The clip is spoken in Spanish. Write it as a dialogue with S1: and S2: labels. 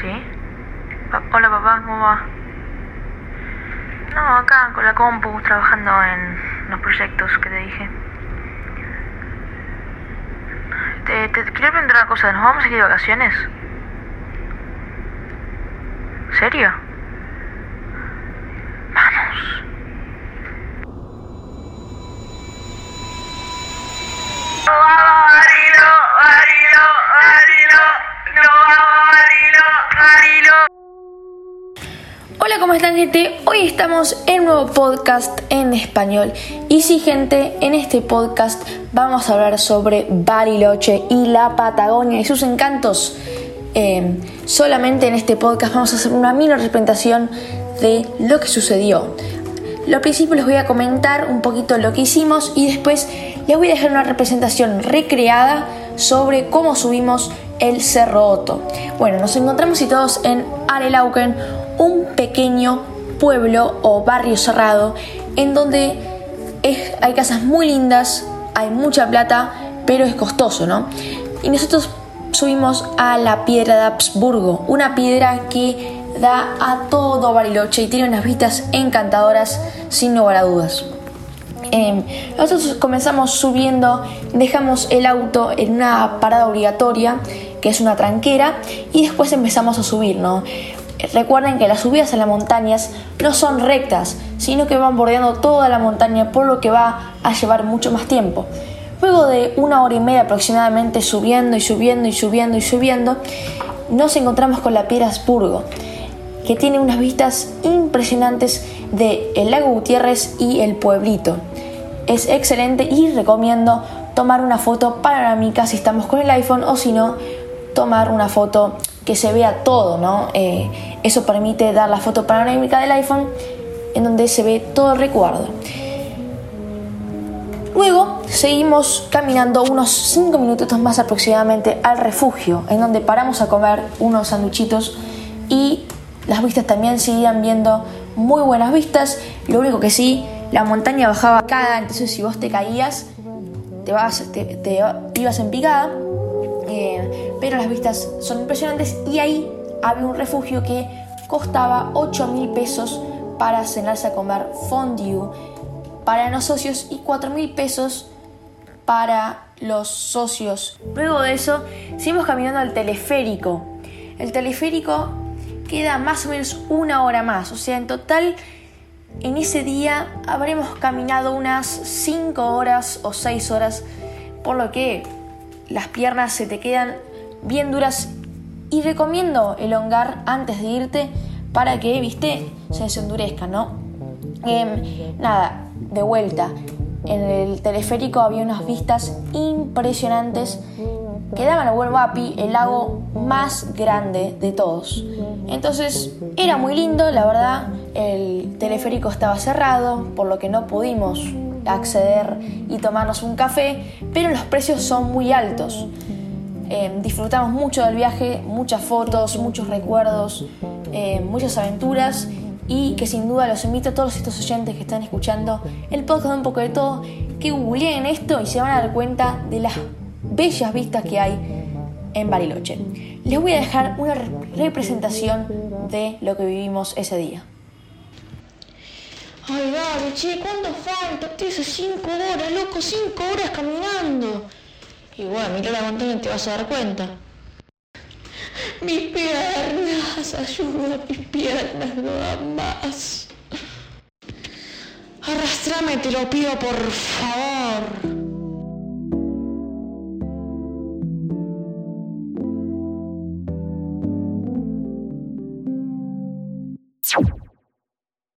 S1: ¿Sí? Hola papá, ¿cómo va? No, acá con la compu, trabajando en los proyectos que te dije. Te, te, te quiero preguntar una cosa, ¿nos vamos a ir de vacaciones? ¿Serio?
S2: Hola, ¿cómo están gente? Hoy estamos en nuevo podcast en español. Y sí, gente, en este podcast vamos a hablar sobre Bariloche y la Patagonia y sus encantos. Eh, solamente en este podcast vamos a hacer una mini representación de lo que sucedió. Lo principio les voy a comentar un poquito lo que hicimos y después les voy a dejar una representación recreada sobre cómo subimos el Cerro Otto. Bueno, nos encontramos situados en Arelauken, un pequeño pueblo o barrio cerrado en donde hay casas muy lindas, hay mucha plata, pero es costoso, ¿no? Y nosotros subimos a la piedra de Habsburgo, una piedra que da a todo Bariloche y tiene unas vistas encantadoras sin lugar a dudas. Em, nosotros comenzamos subiendo, dejamos el auto en una parada obligatoria, que es una tranquera, y después empezamos a subir, ¿no? Recuerden que las subidas a las montañas no son rectas, sino que van bordeando toda la montaña, por lo que va a llevar mucho más tiempo. Luego de una hora y media aproximadamente subiendo y subiendo y subiendo y subiendo, nos encontramos con la Piedra Spurgo, que tiene unas vistas impresionantes de el lago Gutiérrez y el pueblito. Es excelente y recomiendo tomar una foto panorámica si estamos con el iPhone o si no, tomar una foto que se vea todo, ¿no? Eh, eso permite dar la foto panorámica del iPhone en donde se ve todo el recuerdo. Luego seguimos caminando unos 5 minutos más aproximadamente al refugio, en donde paramos a comer unos sanduchitos y las vistas también seguían viendo muy buenas vistas. Lo único que sí, la montaña bajaba cada, entonces si vos te caías, te, vas, te, ibas en picada. Eh, pero las vistas son impresionantes y ahí había un refugio que costaba 8 mil pesos para cenarse a comer fondue para los socios y 4 mil pesos para los socios. Luego de eso, seguimos caminando al teleférico. El teleférico queda más o menos una hora más, o sea, en total en ese día habremos caminado unas 5 horas o 6 horas, por lo que las piernas se te quedan bien duras y recomiendo elongar antes de irte para que, viste, se endurezca, ¿no? Em, nada, de vuelta. En el teleférico había unas vistas impresionantes que daban a Huelvapi, el lago más grande de todos. Entonces era muy lindo, la verdad. El teleférico estaba cerrado, por lo que no pudimos acceder y tomarnos un café, pero los precios son muy altos. Eh, disfrutamos mucho del viaje, muchas fotos, muchos recuerdos, eh, muchas aventuras y que sin duda los invito a todos estos oyentes que están escuchando el podcast de un poco de todo, que googleen esto y se van a dar cuenta de las bellas vistas que hay en Bariloche. Les voy a dejar una representación de lo que vivimos ese día.
S3: Ay, dale, che, ¿cuánto falta? Te hace cinco horas, loco, cinco horas caminando. Y bueno, mira la montaña y te vas a dar cuenta. Mis piernas, ayuda, mis piernas no dan más. Arrastrame, te lo pido por favor.